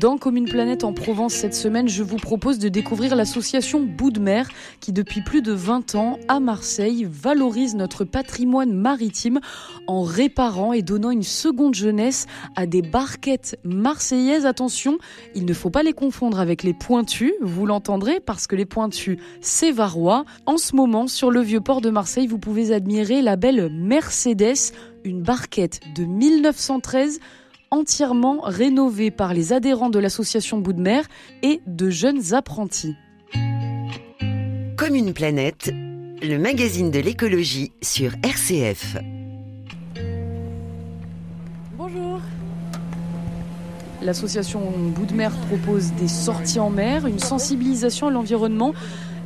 Dans Commune Planète en Provence cette semaine, je vous propose de découvrir l'association Bout de Mer qui depuis plus de 20 ans à Marseille valorise notre patrimoine maritime en réparant et donnant une seconde jeunesse à des barquettes marseillaises. Attention, il ne faut pas les confondre avec les pointus, vous l'entendrez parce que les pointus c'est varois. En ce moment sur le vieux port de Marseille, vous pouvez admirer la belle Mercedes, une barquette de 1913 entièrement rénové par les adhérents de l'association Bout de Mer et de jeunes apprentis. Comme une planète, le magazine de l'écologie sur RCF. Bonjour. L'association Bout de Mer propose des sorties en mer, une sensibilisation à l'environnement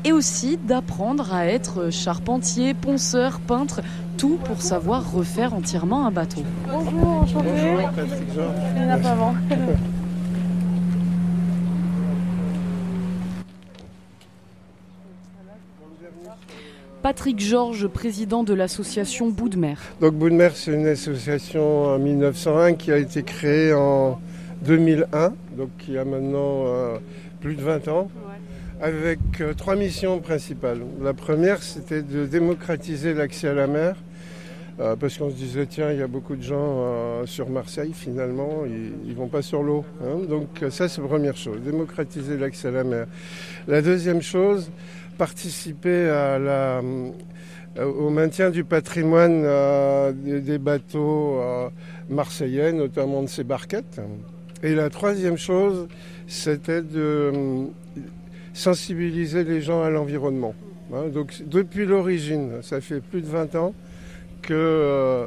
et aussi d'apprendre à être charpentier, ponceur, peintre, tout pour savoir refaire entièrement un bateau. Bonjour, enchanté. Bonjour, Patrick Georges. Il n'y en a pas avant. Patrick Georges, président de l'association Bout de Mer. Donc Bout de Mer, c'est une association en 1901 qui a été créée en 2001, donc qui a maintenant euh, plus de 20 ans, avec euh, trois missions principales. La première, c'était de démocratiser l'accès à la mer, euh, parce qu'on se disait, tiens, il y a beaucoup de gens euh, sur Marseille, finalement, ils ne vont pas sur l'eau. hein. Donc ça, c'est la première chose, démocratiser l'accès à la mer. La deuxième chose, participer au maintien du patrimoine des, bateaux marseillais, notamment de ces barquettes. Et la troisième chose, c'était de sensibiliser les gens à l'environnement. hein. donc depuis l'origine, ça fait plus de 20 ans que euh,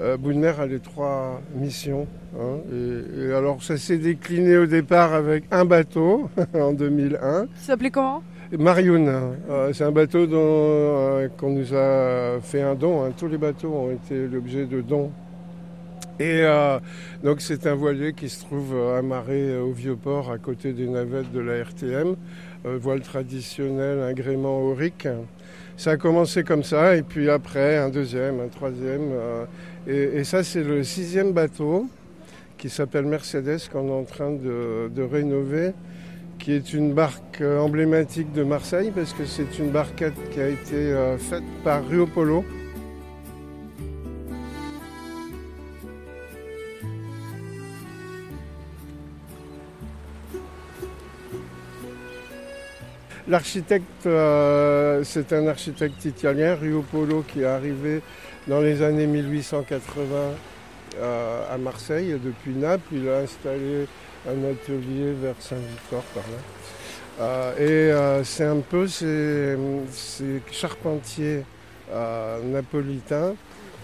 euh, a les trois missions. hein. et, et alors ça s'est décliné au départ avec un bateau en 2001. Qui s'appelait comment? Marioun, euh, c'est un bateau dont, euh, qu'on nous a fait un don. hein. Tous les bateaux ont été l'objet de dons. Et euh, donc c'est un voilier qui se trouve amarré au vieux port à côté des navettes de la RTM, voile traditionnel, agrément aurique. Ça a commencé comme ça, et puis après un deuxième, un troisième. euh, et, ça c'est le sixième bateau qui s'appelle Mercedes qu'on est en train de, rénover qui est une barque euh, emblématique de Marseille parce que c'est une barquette qui a été euh, faite par Rio Polo. L'architecte, euh, c'est un architecte italien, Rio Polo, qui est arrivé dans les années 1880 euh, à Marseille depuis Naples. Il a installé un atelier vers Saint-Victor par là. Euh, et c'est un peu ces, ces charpentiers napolitains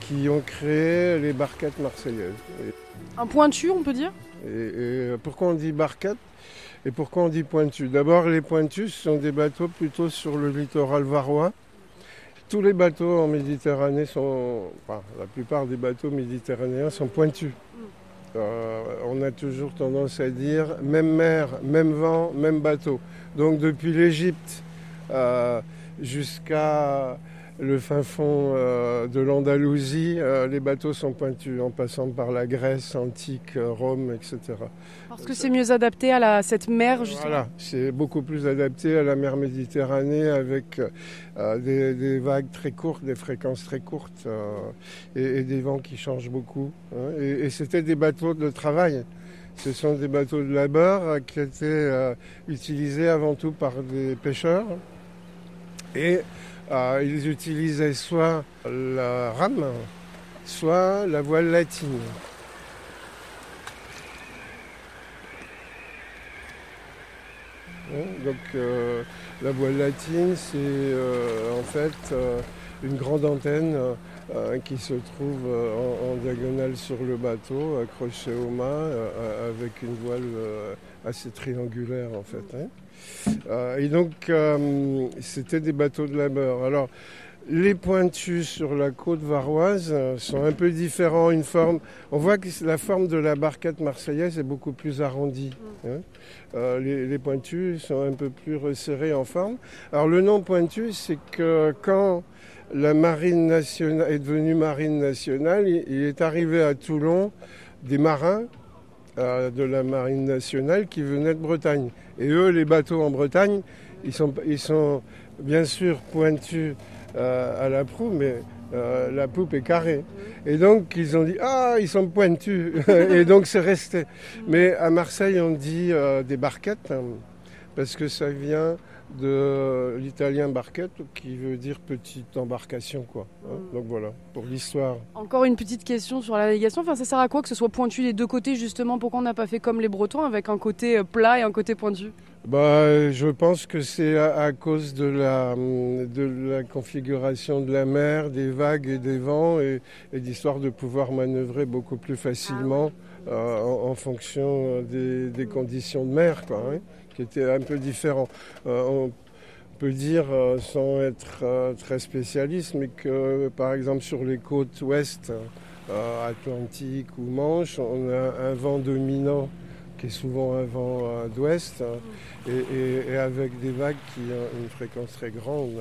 qui ont créé les barquettes marseillaises. Un pointu, on peut dire? Et, et pourquoi on dit barquette et pourquoi on dit pointu? D'abord, les pointus sont des bateaux plutôt sur le littoral varois. Tous les bateaux en Méditerranée sont, enfin, la plupart des bateaux méditerranéens sont pointus. Euh, on a toujours tendance à dire même mer, même vent, même bateau. Donc depuis l'Égypte euh, jusqu'à le fin fond euh, de l'Andalousie, euh, les bateaux sont pointus, en passant par la Grèce antique, euh, Rome, etc. Parce que c'est mieux adapté à la, cette mer, justement. Voilà, c'est beaucoup plus adapté à la mer Méditerranée avec euh, des, des vagues très courtes, des fréquences très courtes et, et des vents qui changent beaucoup. hein. Et, et c'était des bateaux de travail. Ce sont des bateaux de labeur qui étaient utilisés avant tout par des pêcheurs. Et euh, ils utilisaient soit la rame, soit la voile latine. Hein, Donc euh, la voile latine, c'est euh, en fait une grande antenne qui se trouve en, diagonale sur le bateau, accrochée au mât, avec une voile assez triangulaire en fait. hein. Euh, et donc euh, c'était des bateaux de labeur. Alors les pointus sur la côte varoise euh, sont un peu différents. Une forme, on voit que la forme de la barquette marseillaise est beaucoup plus arrondie. hein. Euh, les, les pointus sont un peu plus resserrés en forme. Alors le nom pointu, c'est que quand la marine nationale est devenue marine nationale, il, il est arrivé à Toulon des marins de la marine nationale qui venaient de Bretagne. Et eux, les bateaux en Bretagne, ils sont, ils sont bien sûr pointus à la proue, mais la poupe est carrée. Et donc ils ont dit ah ils sont pointus et donc c'est resté. Mais à Marseille on dit des barquettes hein, parce que ça vient de l'italien barquette qui veut dire petite embarcation quoi. Hein. Mm. Donc voilà pour l'histoire. Encore une petite question sur la navigation. Enfin ça sert à quoi que ce soit pointu des deux côtés justement Pourquoi on n'a pas fait comme les Bretons avec un côté euh, plat et un côté pointu? Bah, je pense que c'est à, cause de la, de la configuration de la mer, des vagues et des vents, et, d'histoire de pouvoir manœuvrer beaucoup plus facilement ah euh, en, fonction des, des, conditions de mer. Quoi, hein qui était un peu différent. Euh, on peut dire, euh, sans être euh, très spécialiste, mais que par exemple sur les côtes ouest, Atlantique ou Manche, on a un vent dominant qui est souvent un vent d'ouest, et, avec des vagues qui ont une fréquence très grande,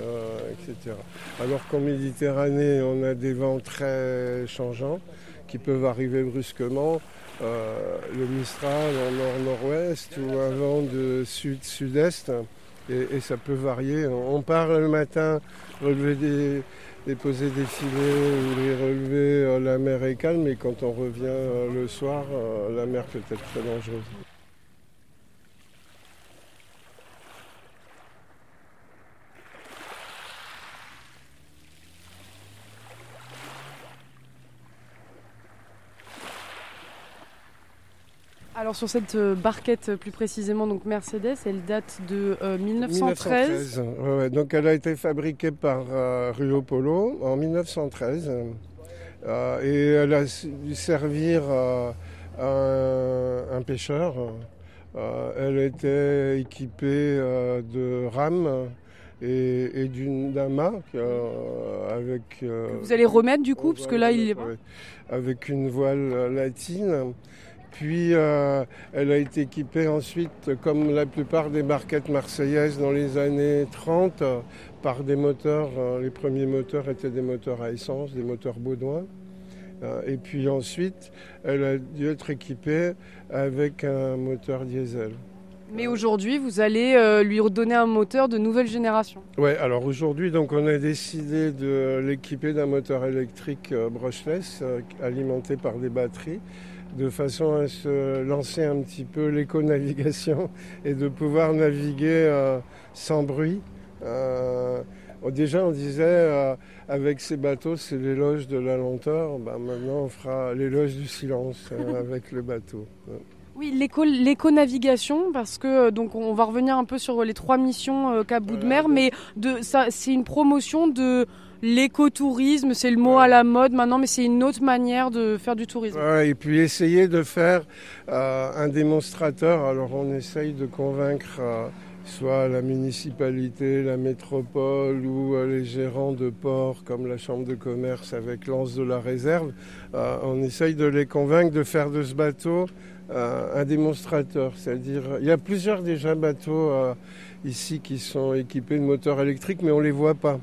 etc. Alors qu'en Méditerranée, on a des vents très changeants qui peuvent arriver brusquement. Euh, le Mistral en nord-nord-ouest ou un vent de sud-sud-est. Et, ça peut varier. On part le matin relever des, déposer des filets ou les relever, euh, la mer est calme, et quand on revient euh, le soir, la mer peut être très dangereuse. Alors sur cette euh, barquette euh, plus précisément, donc Mercedes, elle date de 1913. Euh, donc elle a été fabriquée par Rio Polo en 1913 et elle a dû servir à un, pêcheur. elle était équipée de rames et, d'un mât avec. Vous allez remettre du coup, parce que là il est. Avec une voile latine. Puis euh, elle a été équipée ensuite, comme la plupart des barquettes marseillaises dans les années 30, par des moteurs. Euh, les premiers moteurs étaient des moteurs à essence, des moteurs Baudouin. Euh, et puis ensuite, elle a dû être équipée avec un moteur diesel. Mais aujourd'hui, vous allez lui redonner un moteur de nouvelle génération. Oui, alors aujourd'hui, donc on a décidé de l'équiper d'un moteur électrique brushless alimenté par des batteries de façon à se lancer un petit peu l'éco-navigation et de pouvoir naviguer euh, sans bruit. Euh, déjà, on disait, euh, avec ces bateaux, c'est l'éloge de la lenteur. Ben, maintenant, on fera l'éloge du silence avec le bateau. Oui, l'éco-navigation, parce que donc on va revenir un peu sur les trois missions qu'a bout de mer, mais c'est une promotion de l'écotourisme, c'est le mot à la mode maintenant, mais c'est une autre manière de faire du tourisme. et puis essayer de faire euh, un démonstrateur. Alors on essaye de convaincre euh, soit la municipalité, la métropole ou euh, les gérants de ports comme la chambre de commerce avec l'anse de la réserve. on essaye de les convaincre de faire de ce bateau un démonstrateur. C'est-à-dire, il y a plusieurs déjà bateaux ici qui sont équipés de moteurs électriques, mais on ne les voit pas.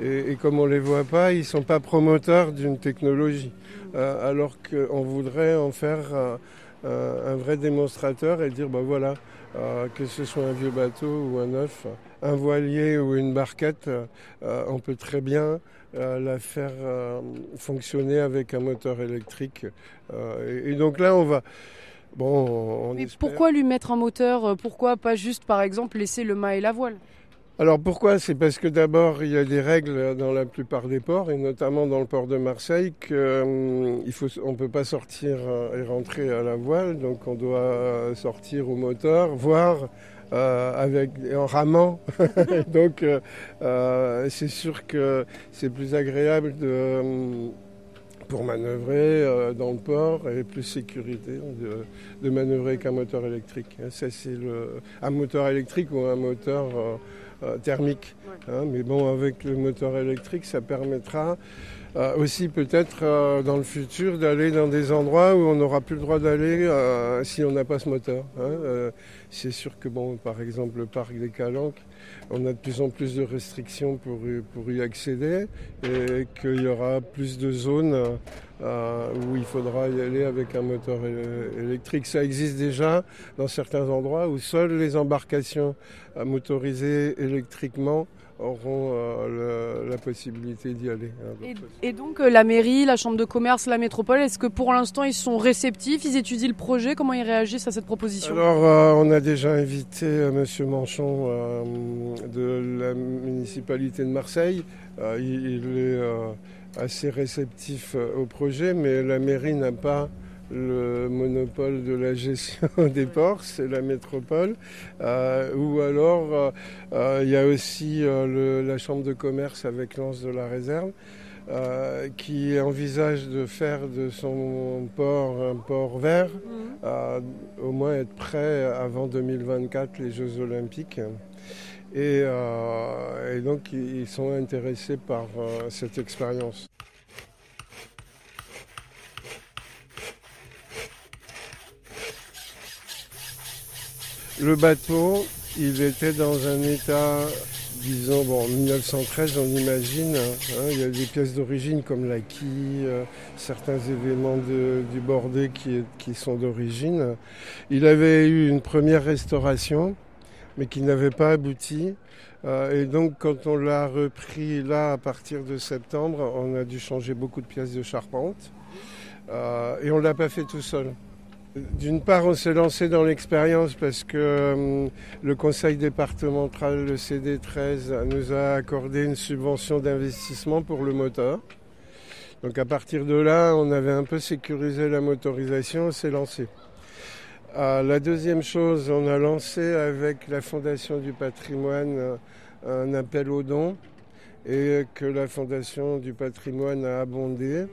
Et, comme on ne les voit pas, ils ne sont pas promoteurs d'une technologie. Euh, alors qu'on voudrait en faire un vrai démonstrateur et dire, ben voilà, euh, que ce soit un vieux bateau ou un neuf, un voilier ou une barquette, euh, on peut très bien la faire fonctionner avec un moteur électrique. Et, donc là, on va... Bon, on Mais pourquoi lui mettre un moteur Pourquoi pas juste, par exemple, laisser le mât et la voile? Alors pourquoi? C'est parce que d'abord il y a des règles dans la plupart des ports et notamment dans le port de Marseille qu'on hum, ne peut pas sortir euh, et rentrer à la voile, donc on doit sortir au moteur, voire euh, avec en ramant. donc euh, c'est sûr que c'est plus agréable pour manœuvrer dans le port et plus sécurité de, manœuvrer qu'un moteur électrique. Ça c'est un moteur électrique ou un moteur euh, thermique. Hein, mais bon, avec le moteur électrique, ça permettra euh, aussi peut-être euh, dans le futur d'aller dans des endroits où on n'aura plus le droit d'aller si on n'a pas ce moteur. Hein. c'est sûr que, bon, par exemple, le parc des Calanques, on a de plus en plus de restrictions pour, pour y accéder et qu'il y aura plus de zones où il faudra y aller avec un moteur électrique. Ça existe déjà dans certains endroits où seules les embarcations motorisées électriquement auront euh, la possibilité d'y aller. Hein, et, donc euh, la mairie, la chambre de commerce, la métropole, est-ce que pour l'instant ils sont réceptifs, ils étudient le projet, comment ils réagissent à cette proposition? Alors euh, on a déjà invité Monsieur Manchon de la municipalité de Marseille. il, est assez réceptif au projet, mais la mairie n'a pas le monopole de la gestion des ports, c'est la métropole. Euh, ou alors, euh, euh, il y a aussi la chambre de commerce avec l'Anse de la Réserve. qui envisage de faire de son port un port vert, mmh. au moins être prêt avant 2024, les Jeux olympiques. Et, et donc ils sont intéressés par cette expérience. Le bateau, il était dans un état, disons, bon, en 1913, on imagine. Hein, il y a des pièces d'origine comme la quille, euh, certains éléments du bordé qui, qui sont d'origine. Il avait eu une première restauration, mais qui n'avait pas abouti. Euh, et donc, quand on l'a repris là, à partir de septembre, on a dû changer beaucoup de pièces de charpente. Euh, et on ne l'a pas fait tout seul. D'une part, on s'est lancé dans l'expérience parce que euh, le conseil départemental, le CD13, nous a accordé une subvention d'investissement pour le moteur. Donc à partir de là, on avait un peu sécurisé la motorisation, on s'est lancé. Euh, la deuxième chose, on a lancé avec la Fondation du patrimoine euh, un appel aux dons et que la Fondation du patrimoine a abondé.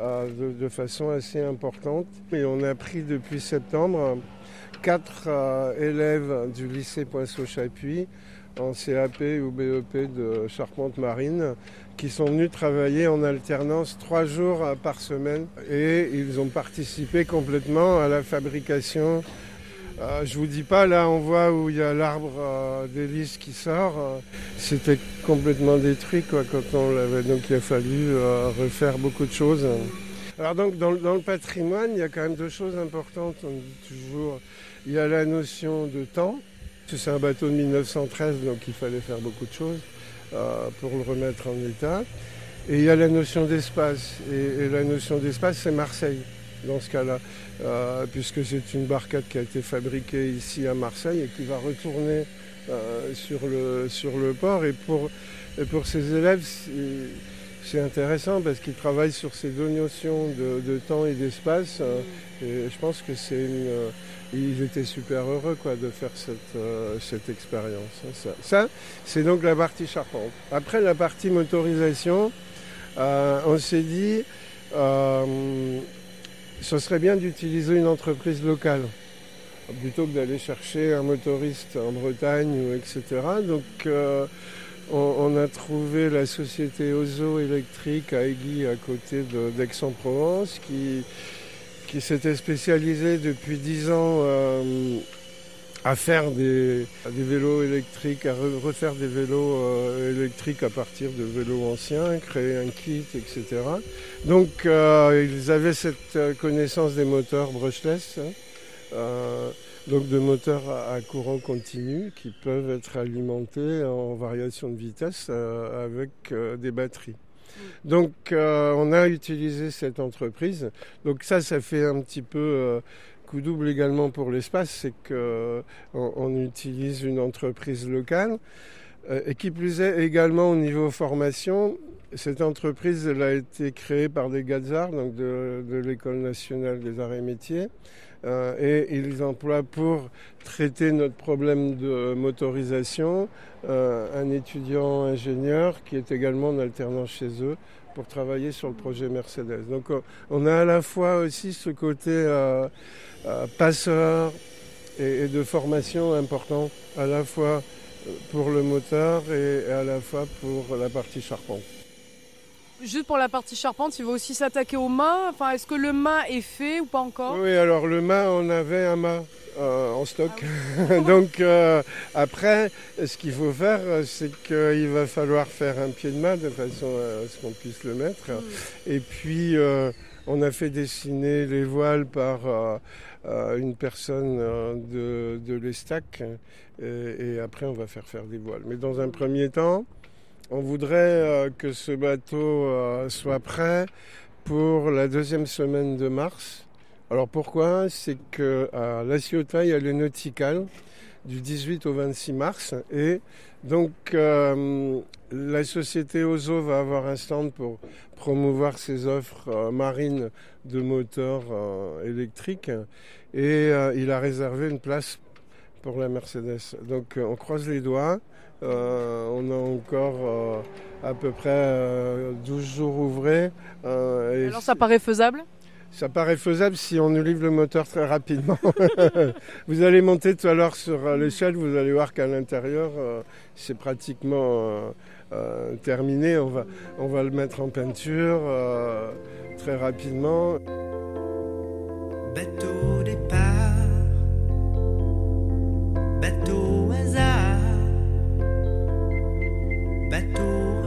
Euh, de, façon assez importante. Et on a pris depuis septembre quatre euh, élèves du lycée Poinceau-Chapuis en CAP ou BEP de charpente marine qui sont venus travailler en alternance trois jours par semaine et ils ont participé complètement à la fabrication euh, je vous dis pas, là on voit où il y a l'arbre euh, qui sort. Euh, c'était complètement détruit quoi, quand on l'avait. Donc il a fallu refaire beaucoup de choses. Alors donc dans, le patrimoine, il y a quand même deux choses importantes. On dit toujours, il y a la notion de temps. C'est un bateau de 1913, donc il fallait faire beaucoup de choses pour le remettre en état. Et il y a la notion d'espace. et la notion d'espace, c'est Marseille dans ce cas-là, euh, puisque c'est une barcade qui a été fabriquée ici à Marseille et qui va retourner euh, sur, le, sur le port. Et pour, pour ces élèves, c'est intéressant parce qu'ils travaillent sur ces deux notions de, temps et d'espace. Euh, et je pense que c'est une. ils étaient super heureux quoi, de faire cette, cette expérience. Ça, ça c'est donc la partie charpente. Après la partie motorisation, on s'est dit ce serait bien d'utiliser une entreprise locale plutôt que d'aller chercher un motoriste en Bretagne, etc. Donc euh, on, a trouvé la société Ozo électrique à Aiguille à côté d'Aix-en-Provence qui, s'était spécialisée depuis dix ans euh, à faire des, vélos électriques, à refaire des vélos euh, électriques à partir de vélos anciens, créer un kit, etc. Donc euh, ils avaient cette euh, connaissance des moteurs brushless, hein, donc de moteurs à, courant continu qui peuvent être alimentés en variation de vitesse avec des batteries. Donc on a utilisé cette entreprise. Donc ça, ça fait un petit peu coup double également pour l'espace, c'est qu'on on utilise une entreprise locale. Euh, et qui plus est également au niveau formation, cette entreprise a été créée par des Gazards, donc de, l'École nationale des arts et métiers. Euh, et ils emploient pour traiter notre problème de motorisation euh, un étudiant ingénieur qui est également en alternance chez eux pour travailler sur le projet Mercedes. Donc on a à la fois aussi ce côté euh, euh, passeur et, de formation important, à la fois pour le moteur et à la fois pour la partie charpente. Juste pour la partie charpente, il va aussi s'attaquer aux mât. Enfin, est-ce que le mât est fait ou pas encore? Oui, alors le mât, on avait un mât. Euh, en stock. Ah Donc euh, après, ce qu'il faut faire, c'est qu'il va falloir faire un pied de mât de façon à ce qu'on puisse le mettre. Mm. Et puis, euh, On a fait dessiner les voiles par une personne de, de l'Estac et, après on va faire faire des voiles. Mais dans un premier temps, on voudrait que ce bateau soit prêt pour la deuxième semaine de mars. Alors pourquoi? C'est que à La Ciotat, il y a le Nautical du 18 au 26 mars et donc euh, la société Ozo va avoir un stand pour promouvoir ses offres euh, marines de moteurs euh, électriques et il a réservé une place pour la Mercedes. Donc on croise les doigts. On a encore à peu près 12 jours ouvrés. Alors ça paraît faisable? Ça paraît faisable si on nous livre le moteur très rapidement. vous allez monter tout à l'heure sur euh, l'échelle, vous allez voir qu'à l'intérieur, euh, c'est pratiquement euh, terminé. On va, on va le mettre en peinture très rapidement. Bateau départ, bateau hasard, bateau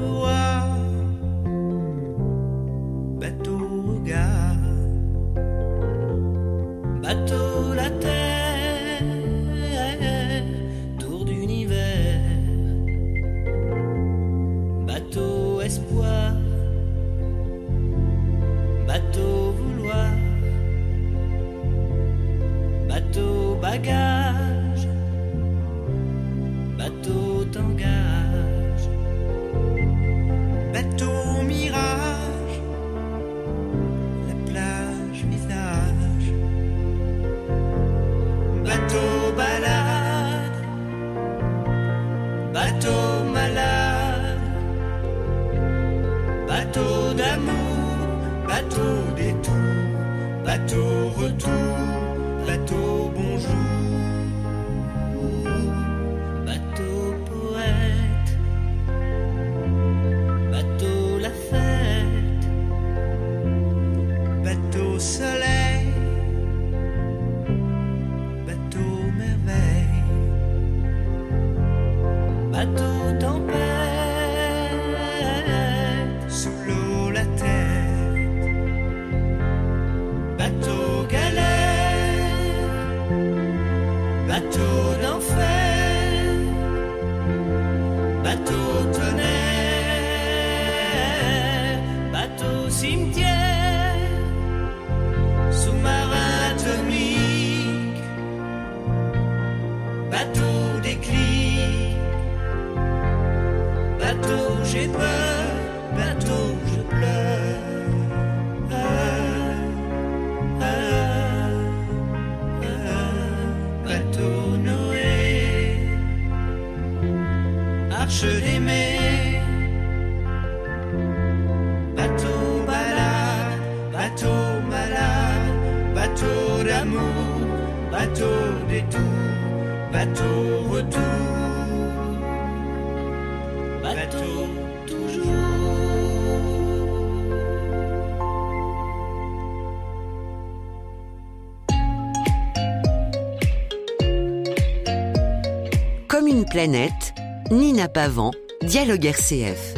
planète, Nina Pavant, Dialogue RCF.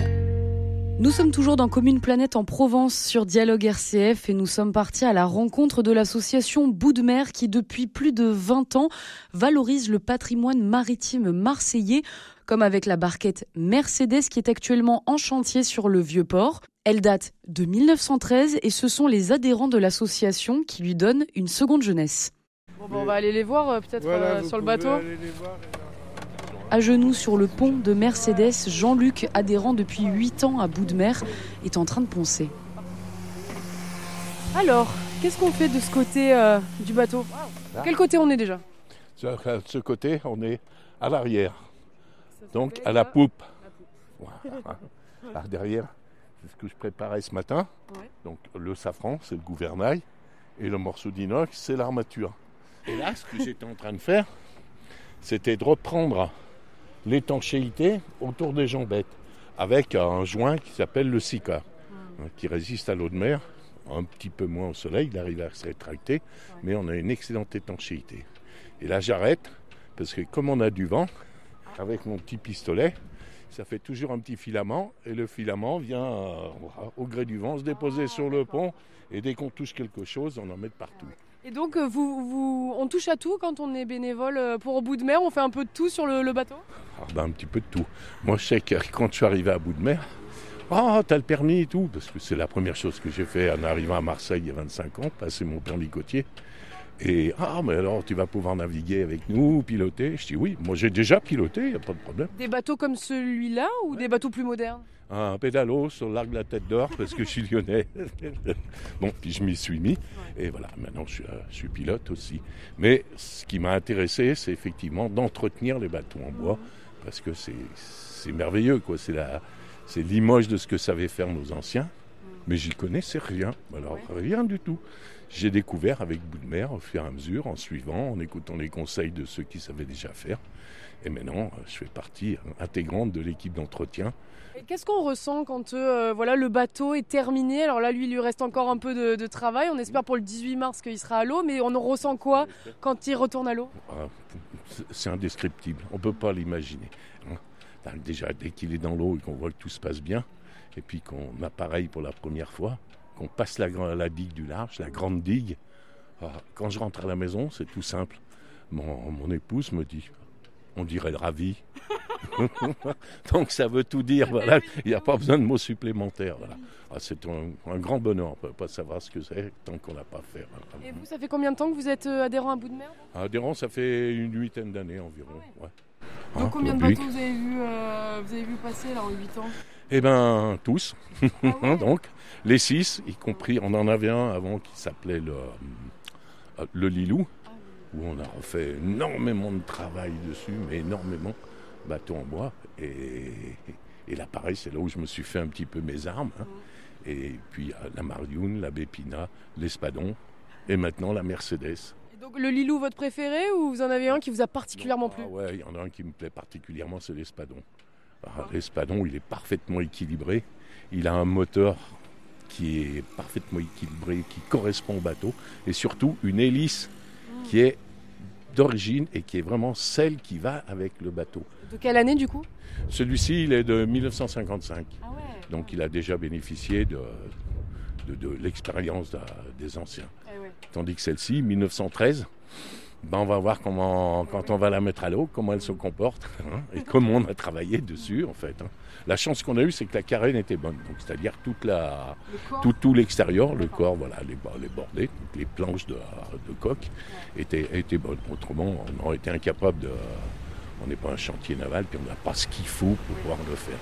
Nous sommes toujours dans Commune Planète en Provence sur Dialogue RCF et nous sommes partis à la rencontre de l'association Bout de Mer qui depuis plus de 20 ans valorise le patrimoine maritime marseillais comme avec la barquette Mercedes qui est actuellement en chantier sur le vieux port. Elle date de 1913 et ce sont les adhérents de l'association qui lui donnent une seconde jeunesse. Bon, on va aller les voir euh, peut-être euh, sur le bateau. À genoux sur le pont de Mercedes, Jean-Luc, adhérent depuis 8 ans à bout de mer, est en train de poncer. Alors, qu'est-ce qu'on fait de ce côté euh, du bateau? Quel côté on est déjà? De ce côté, on est à l'arrière. Donc à la poupe. derrière, c'est ce que je préparais ce matin. Donc le safran, c'est le gouvernail. Et le morceau d'inox, c'est l'armature. Et là, ce que j'étais en train de faire, c'était de reprendre l'étanchéité autour des jambettes avec un joint qui s'appelle le Sika, hein, qui résiste à l'eau de mer, un petit peu moins au soleil, il arrive à se rétracter, mais on a une excellente étanchéité. Et là, j'arrête, parce que comme on a du vent, avec mon petit pistolet, ça fait toujours un petit filament et le filament vient euh, au gré du vent se déposer sur le pont et dès qu'on touche quelque chose, on en met partout. Et donc, euh, vous, on touche à tout quand on est bénévole euh, pour au bout de mer On fait un peu de tout sur le, bateau? Ah ben, Un petit peu de tout. Moi, je sais que quand je suis arrivé à bout de mer, oh, t'as le permis et tout, parce que c'est la première chose que j'ai fait en arrivant à Marseille il y a 25 ans, passer mon permis côtier. Et ah, mais alors tu vas pouvoir naviguer avec nous, piloter Je dis oui, moi j'ai déjà piloté, il n'y a pas de problème. Des bateaux comme celui-là ou des bateaux plus modernes? Un pédalo sur l'arc de la Tête d'Or parce que je suis lyonnais. bon, puis je m'y suis mis. Et voilà, maintenant je suis, euh, je suis, pilote aussi. Mais ce qui m'a intéressé, c'est effectivement d'entretenir les bateaux en bois parce que c'est merveilleux, quoi. C'est l'image de ce que savaient faire nos anciens. Mais j'y connaissais rien. Alors rien du tout j'ai découvert avec bout de mer au fur et à mesure, en suivant, en écoutant les conseils de ceux qui savaient déjà faire. Et maintenant, je fais partie intégrante de l'équipe d'entretien. Qu'est-ce qu'on ressent quand euh, voilà, le bateau est terminé? Alors là, lui, il lui reste encore un peu de, travail. On espère pour le 18 mars qu'il sera à l'eau, mais on en ressent quoi quand il retourne à l'eau? Ah, C'est indescriptible. On ne peut pas l'imaginer. Hein. Déjà, dès qu'il est dans l'eau et qu'on voit que tout se passe bien, et puis qu'on appareille pour la première fois, qu'on passe la, la, digue du large, la grande digue. Ah, quand je rentre à la maison, c'est tout simple. Mon, mon, épouse me dit, on dirait le ravi. Donc ça veut tout dire, voilà. il n'y a pas besoin de mots supplémentaires. Voilà. Ah, c'est un, grand bonheur, on ne peut pas savoir ce que c'est tant qu'on n'a pas fait. Et vous, ça fait combien de temps que vous êtes euh, adhérent à Bout de Mer Adhérent, ça fait une huitaine d'années environ. Ah Donc hein, combien de bateaux vous avez, vu, euh, vous avez vu passer là, en 8 ans? Eh bien, tous. Ah Donc, les six, y compris, on en avait un avant qui s'appelait le, euh, le Lilou, où on a refait énormément de travail dessus, mais énormément, bateau en bois. Et, et là, pareil, c'est là où je me suis fait un petit peu mes armes. Hein. Et puis la Marioune, la Bépina, l'Espadon, et maintenant la Mercedes. donc le Lilou, votre préféré, ou vous en avez un qui vous a particulièrement plu? ah Ouais, il y en a un qui me plaît particulièrement, c'est l'Espadon. Ah, L'Espadon, il est parfaitement équilibré. Il a un moteur qui est parfaitement équilibré, qui correspond au bateau, et surtout une hélice qui est d'origine et qui est vraiment celle qui va avec le bateau. De quelle année du coup? Celui-ci, il est de 1955. Ah Donc il a déjà bénéficié de, de, l'expérience des anciens. Eh Tandis que celle-ci, 1913, ben on va voir comment, quand on va la mettre à l'eau, comment elle se comporte hein, et comment on a travaillé dessus en fait. Hein. La chance qu'on a eue, c'est que la carène était bonne, donc c'est-à-dire toute la, tout, tout l'extérieur, le corps, voilà, les, les bordées, les planches de, de coque étaient, étaient bonnes. Autrement, on aurait été incapable de. On n'est pas un chantier naval, puis on n'a pas ce qu'il faut pour pouvoir le faire.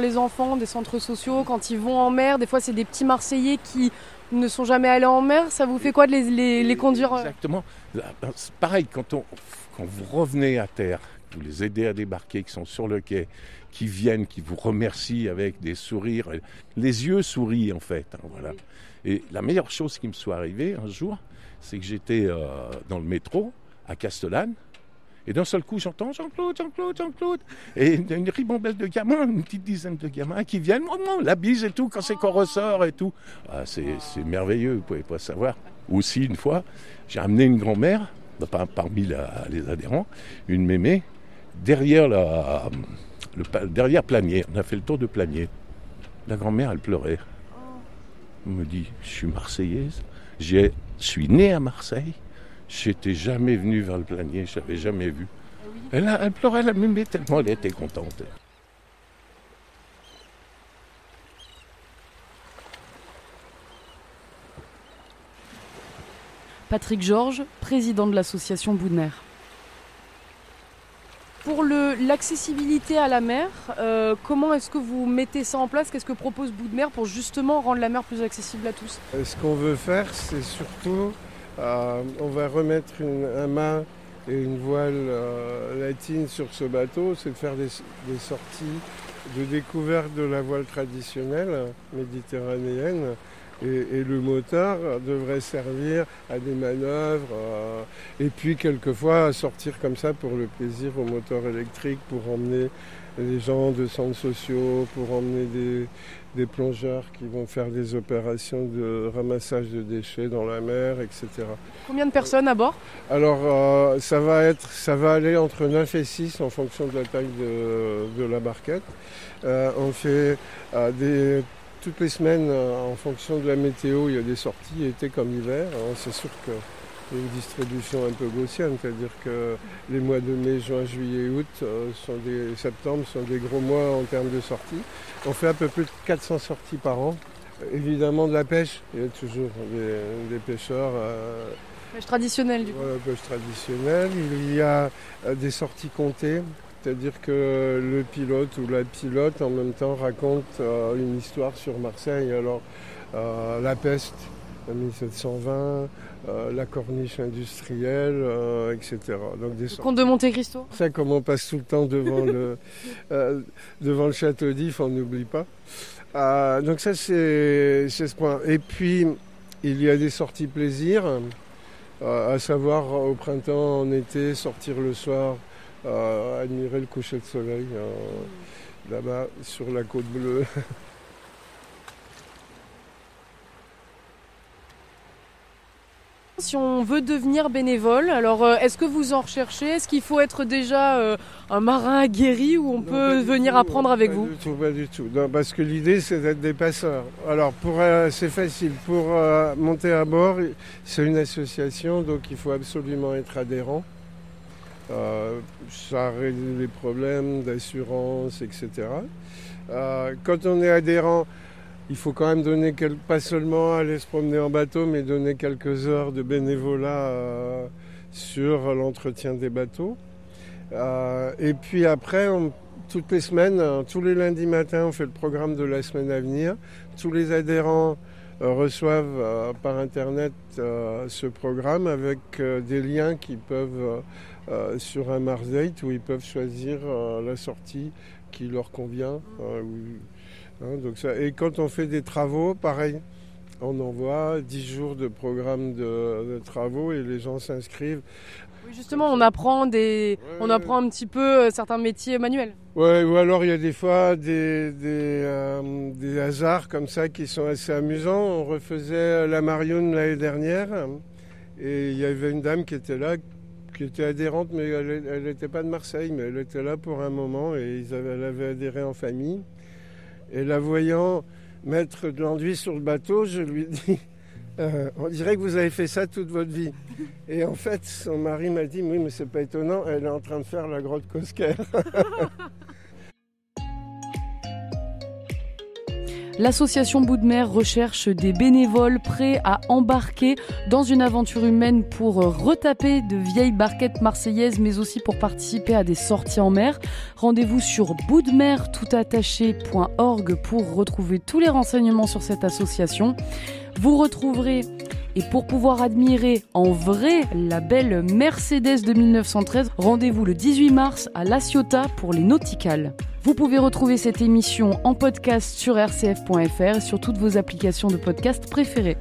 Les enfants des centres sociaux quand ils vont en mer. Des fois, c'est des petits Marseillais qui ne sont jamais allés en mer. Ça vous fait quoi de les, les, conduire euh Exactement. Ben, pareil, quand, on, quand vous revenez à terre, vous les aidez à débarquer, qui sont sur le quai, qui viennent, qui vous remercient avec des sourires. Les yeux sourient en fait. Hein, voilà. Et la meilleure chose qui me soit arrivée un jour, c'est que j'étais euh, dans le métro à Castellane et d'un seul coup, j'entends Jean-Claude, Jean-Claude, Jean-Claude. Et une ribambelle de gamins, une petite dizaine de gamins qui viennent, oh la bise et tout, quand c'est qu'on ressort et tout. Ah, c'est, merveilleux, vous pouvez pas savoir. Aussi, une fois, j'ai amené une grand-mère, bah, parmi les adhérents, une mémé, derrière, la, le, derrière Planier. On a fait le tour de Planier. La grand-mère, elle pleurait. Elle me dit, je suis marseillaise, je suis née à Marseille. J'étais jamais venu vers le planier, je l'avais jamais vu. Elle, a, elle pleurait, elle m'aimait tellement elle était contente. Patrick Georges, président de l'association Boudner. Pour l'accessibilité à la mer, euh, comment est-ce que vous mettez ça en place? Qu'est-ce que propose Boudner pour justement rendre la mer plus accessible à tous? Euh, Ce qu'on veut faire, c'est surtout euh, on va remettre un mât et une voile euh, latine sur ce bateau, c'est de faire des, sorties de découverte de la voile traditionnelle méditerranéenne. Et, le moteur devrait servir à des manœuvres euh, et puis quelquefois sortir comme ça pour le plaisir au moteur électrique pour emmener les gens de centres sociaux, pour emmener des, plongeurs qui vont faire des opérations de ramassage de déchets dans la mer, etc. Combien de personnes à bord? Alors euh, ça, va être, ça va aller entre 9 et 6 en fonction de la taille de, la barquette. Euh, on fait des toutes les semaines, euh, en fonction de la météo, il y a des sorties, été comme hiver. C'est sûr a une distribution un peu gaussienne, c'est-à-dire que les mois de mai, juin, juillet, août, euh, sont des, septembre sont des gros mois en termes de sorties. On fait un peu plus de 400 sorties par an. Évidemment de la pêche, il y a toujours des, pêcheurs. Euh, pêche traditionnelle du coup. pêche traditionnelle. Il y a des sorties comptées. C'est-à-dire que le pilote ou la pilote en même temps raconte euh, une histoire sur Marseille. Alors, euh, la peste en 1720, euh, la corniche industrielle, etc. Donc des le comte de Monte Cristo Ça, comme on passe tout le temps devant le, devant le château d'If, on n'oublie pas. donc ça, c'est ce point. Et puis, il y a des sorties plaisir, à savoir au printemps, en été, sortir le soir admirer le coucher de soleil euh, là-bas sur la côte bleue. Si on veut devenir bénévole, alors euh, est-ce que vous en recherchez? Est-ce qu'il faut être déjà euh, un marin aguerri ou on peut venir apprendre avec vous? du tout, Pas du tout. parce que l'idée c'est d'être des passeurs. Alors pour c'est facile. Pour monter à bord, c'est une association, donc il faut absolument être adhérent. Euh, ça réduit les problèmes d'assurance, etc. Euh, quand on est adhérent, il faut quand même donner, pas seulement aller se promener en bateau, mais donner quelques heures de bénévolat euh, sur l'entretien des bateaux. et puis après, toutes les semaines, tous les lundis matins, on fait le programme de la semaine à venir. Tous les adhérents reçoivent par Internet ce programme avec des liens qui peuvent euh, sur un Mars Date où ils peuvent choisir euh, la sortie qui leur convient. Euh, hein, donc ça, et quand on fait des travaux, pareil, on envoie 10 jours de programme de, travaux et les gens s'inscrivent. Oui, justement, on apprend, des, on apprend un petit peu certains métiers manuels. Ouais, ou alors il y a des fois des, des, des, hasards comme ça qui sont assez amusants. On refaisait la Marion l'année dernière et il y avait une dame qui était là qui était adhérente, mais elle n'était pas de Marseille, mais elle était là pour un moment et ils avaient, elle avait adhéré en famille. Et la voyant mettre de l'enduit sur le bateau, je lui dis euh, On dirait que vous avez fait ça toute votre vie. Et en fait, son mari m'a dit Oui, mais c'est pas étonnant, elle est en train de faire la grotte Cosquer. L'association Bout recherche des bénévoles prêts à embarquer dans une aventure humaine pour retaper de vieilles barquettes marseillaises, mais aussi pour participer à des sorties en mer. Rendez-vous sur boutdemer.org pour retrouver tous les renseignements sur cette association. Vous retrouverez et pour pouvoir admirer en vrai la belle Mercedes de 1913, rendez-vous le 18 mars à La Ciotat pour les nauticales. Vous pouvez retrouver cette émission en podcast sur rcf.fr et sur toutes vos applications de podcast préférées.